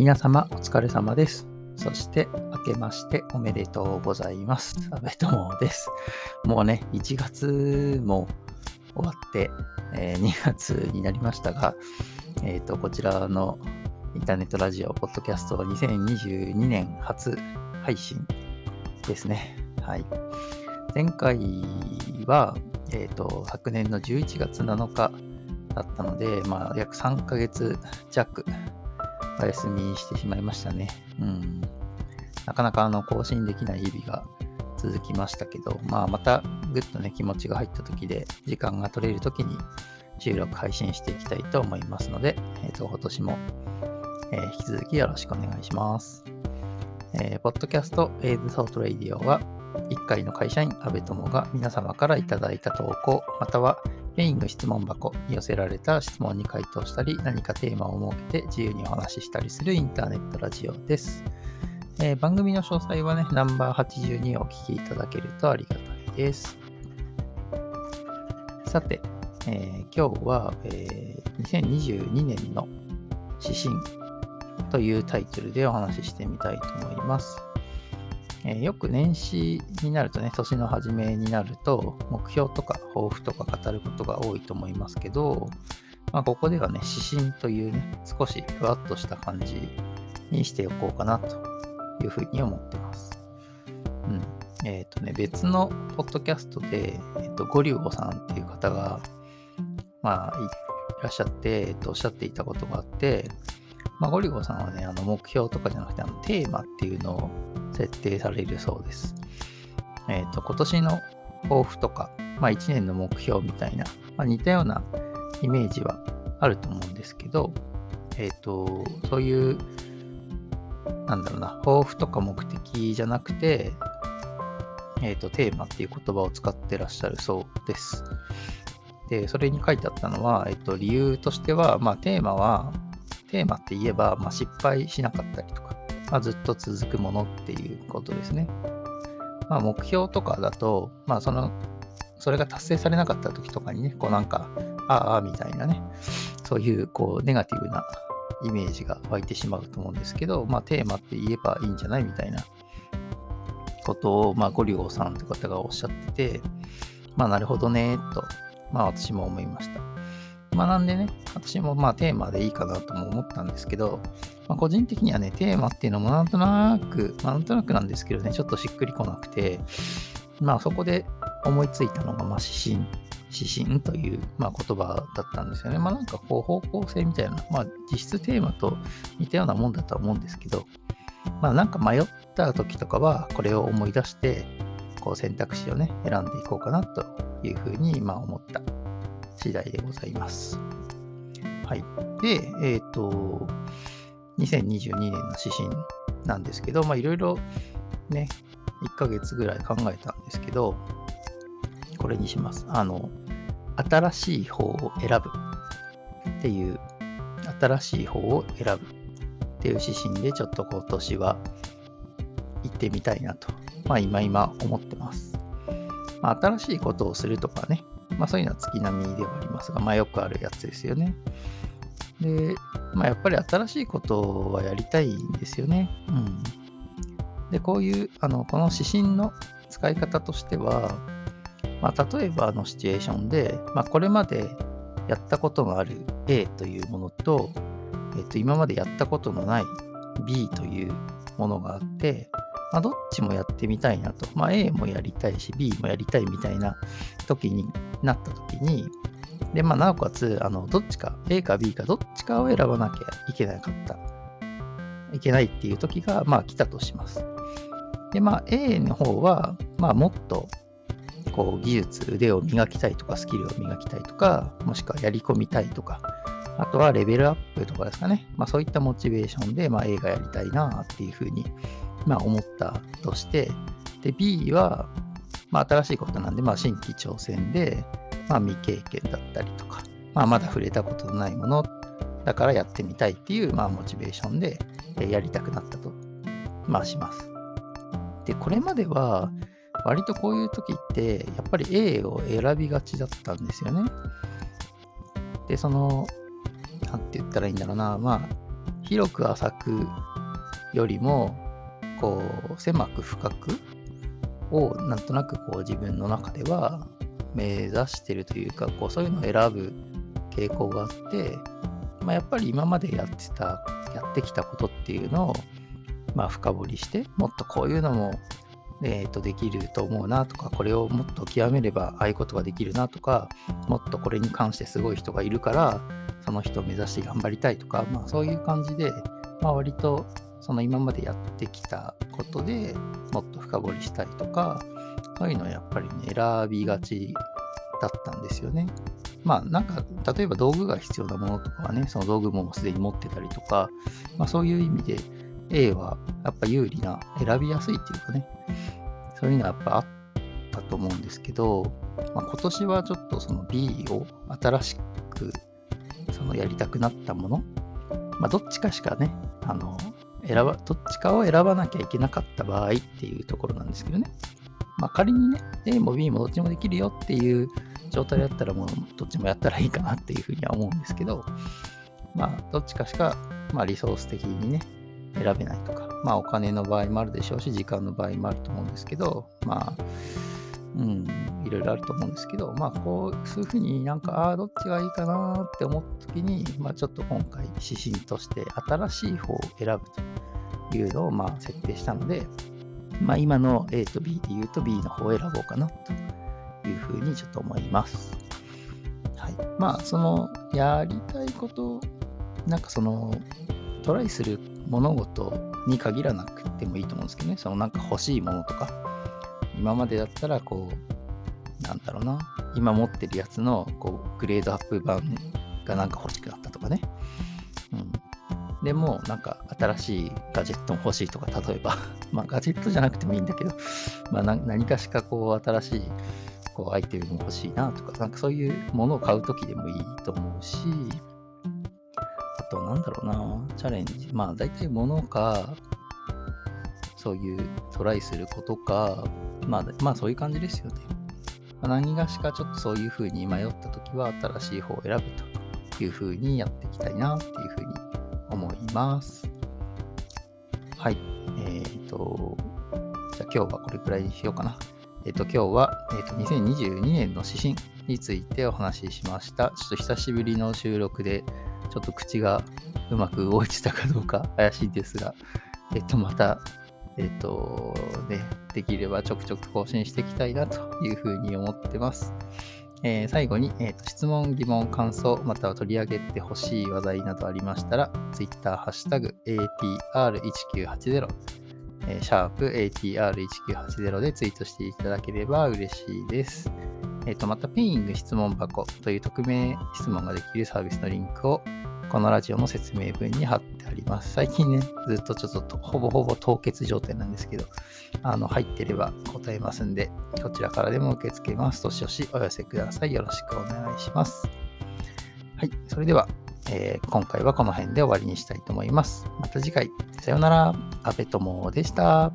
皆様お疲れ様です。そして明けましておめでとうございます。安部友です。もうね、1月も終わって、えー、2月になりましたが、えっ、ー、と、こちらのインターネットラジオ、ポッドキャストは2022年初配信ですね。はい。前回は、えっ、ー、と、昨年の11月7日だったので、まあ、約3ヶ月弱お休みしてしまいましたね。うん。なかなかあの更新できない日々が続きましたけど、まあまたぐっとね気持ちが入った時で時間が取れる時に収録配信していきたいと思いますので、えっ、ー、と今年も、えー、引き続きよろしくお願いします。えー、ポッドキャストエイズソートレイディオは一介の会社員阿部友が皆様からいただいた投稿またはメインの質問箱に寄せられた質問に回答したり、何かテーマを設けて自由にお話ししたりするインターネットラジオです。えー、番組の詳細はね、ナンバー82をお聞きいただけるとありがたいです。さて、えー、今日は、えー、2022年の指針というタイトルでお話ししてみたいと思います。えー、よく年始になるとね、年の初めになると、目標とか抱負とか語ることが多いと思いますけど、まあ、ここではね、指針というね、少しふわっとした感じにしておこうかなというふうに思ってます。うん。えっ、ー、とね、別のポッドキャストで、えっ、ー、と、ゴリュゴさんっていう方が、まあ、いらっしゃって、えっ、と、おっしゃっていたことがあって、まあ、ゴリゴさんはね、あの目標とかじゃなくて、あのテーマっていうのを設定されるそうです。えっ、ー、と、今年の抱負とか、まあ、1年の目標みたいな、まあ、似たようなイメージはあると思うんですけど、えっ、ー、と、そういう、なんだろうな、抱負とか目的じゃなくて、えっ、ー、と、テーマっていう言葉を使ってらっしゃるそうです。で、それに書いてあったのは、えっ、と、理由としては、まあ、テーマは、テーマって言えば、まあ、失敗しなかったりとか、まあ、ずっと続くものっていうことですね。まあ、目標とかだと、まあ、その、それが達成されなかった時とかにね、こうなんか、ああ、みたいなね、そういう、こう、ネガティブなイメージが湧いてしまうと思うんですけど、まあ、テーマって言えばいいんじゃないみたいなことを、まあ、ゴリゴさんって方がおっしゃってて、まあ、なるほどね、と、まあ、私も思いました。まあ、なんでね、私もまあテーマでいいかなとも思ったんですけど、まあ、個人的にはね、テーマっていうのもなんとなく、まあ、なんとなくなんですけどね、ちょっとしっくりこなくて、まあそこで思いついたのが、まあ指針、指針という、まあ、言葉だったんですよね。まあなんかこう方向性みたいな、まあ実質テーマと似たようなもんだとは思うんですけど、まあなんか迷った時とかはこれを思い出して、こう選択肢をね、選んでいこうかなというふうに、まあ思った次第でございます。はい。で、えっ、ー、と、2022年の指針なんですけど、まあいろいろね、1ヶ月ぐらい考えたんですけど、これにします。あの、新しい方を選ぶっていう、新しい方を選ぶっていう指針でちょっと今年は行ってみたいなと、まあ今今思ってます。まあ、新しいことをするとかね、まあそういうのは月並みではありますが、まあよくあるやつですよね。で、まあやっぱり新しいことはやりたいんですよね。うん。で、こういう、あの、この指針の使い方としては、まあ例えばのシチュエーションで、まあこれまでやったことのある A というものと、えっと、今までやったことのない B というものがあって、まあ、どっちもやってみたいなと。まあ、A もやりたいし、B もやりたいみたいな時になった時に、で、まあ、なおかつ、あの、どっちか、A か B かどっちかを選ばなきゃいけなかった。いけないっていう時が、まあ、来たとします。で、まあ、A の方は、まあ、もっと、こう、技術、腕を磨きたいとか、スキルを磨きたいとか、もしくはやり込みたいとか、あとはレベルアップとかですかね。まあ、そういったモチベーションで、まあ、A がやりたいなっていうふうに、まあ、思ったとして、で、B は、まあ、新しいことなんで、まあ、新規挑戦で、まあ、未経験だったりとか、まあ、まだ触れたことのないものだからやってみたいっていう、まあ、モチベーションでやりたくなったと、まあ、します。で、これまでは、割とこういう時って、やっぱり A を選びがちだったんですよね。で、その、なんて言ったらいいんだろうな、まあ、広く浅くよりも、こう、狭く深くを、なんとなくこう自分の中では目指してるというか、こう、そういうのを選ぶ傾向があって、まあ、やっぱり今までやってた、やってきたことっていうのを、まあ、深掘りして、もっとこういうのもえー、とできると思うなとか、これをもっと極めればああいうことができるなとか、もっとこれに関してすごい人がいるから、その人を目指して頑張りたいとか、まあ、そういう感じで、まあ、割とその今までやってきたことでもっと深掘りしたいとか、そういうのはやっぱりね、選びがちだったんですよね。まあなんか、例えば道具が必要なものとかはね、その道具もすでに持ってたりとか、まあそういう意味で A はやっぱ有利な、選びやすいっていうかね、そういうのはやっぱあったと思うんですけど、まあ、今年はちょっとその B を新しくそのやりたくなったもの、まあ、どっちかしかね、あの、選ば、どっちかを選ばなきゃいけなかった場合っていうところなんですけどね。まあ、仮にね、A も B もどっちもできるよっていう状態だったらもうどっちもやったらいいかなっていうふうには思うんですけど、まあ、どっちかしか、まあ、リソース的にね、選べないとか、まあお金の場合もあるでしょうし、時間の場合もあると思うんですけど、まあ、うん、いろいろあると思うんですけど、まあこう、そういうふうになんか、ああ、どっちがいいかなって思った時に、まあちょっと今回指針として新しい方を選ぶというのをまあ設定したので、まあ今の A と B で言うと B の方を選ぼうかなというふうにちょっと思います。はい。まあそのやりたいこと、なんかそのトライする物事に限らなくてもいいと思うんですけどね、そのなんか欲しいものとか、今までだったらこう、なんだろうな、今持ってるやつのこうグレードアップ版がなんか欲しくなったとかね。うん。でも、なんか新しいガジェットも欲しいとか、例えば まあガジェットじゃなくてもいいんだけど、まあ何かしかこう新しいこうアイテムも欲しいなとか、なんかそういうものを買うときでもいいと思うしあ、と、なんだろうな、チャレンジ。まあ、大体物か、そういうトライすることか、まあ、まあ、そういう感じですよね。まあ、何がしかちょっとそういう風に迷った時は、新しい方を選ぶという風にやっていきたいなっていう風に思います。はい。えっ、ー、と、じゃあ今日はこれくらいにしようかな。えっ、ー、と、今日は、え、ー、と、2022年の指針についてお話ししました。ちょっと久しぶりの収録で、ちょっと口がうまく動いてたかどうか怪しいですが、えっと、また、えっと、ね、できればちょくちょく更新していきたいなというふうに思ってます。えー、最後に、えーと、質問、疑問、感想、または取り上げてほしい話題などありましたら、Twitter、ハッシュタグ、ATR1980、えー、シャープ ATR1980 でツイートしていただければ嬉しいです。えっ、ー、と、また、ペイング質問箱という匿名質問ができるサービスのリンクをこのラジオの説明文に貼ってあります。最近ね、ずっとちょっとほぼほぼ凍結状態なんですけど、あの、入ってれば答えますんで、こちらからでも受け付けます。どしどしお寄せください。よろしくお願いします。はい、それでは、えー、今回はこの辺で終わりにしたいと思います。また次回、さようなら。阿部友でした。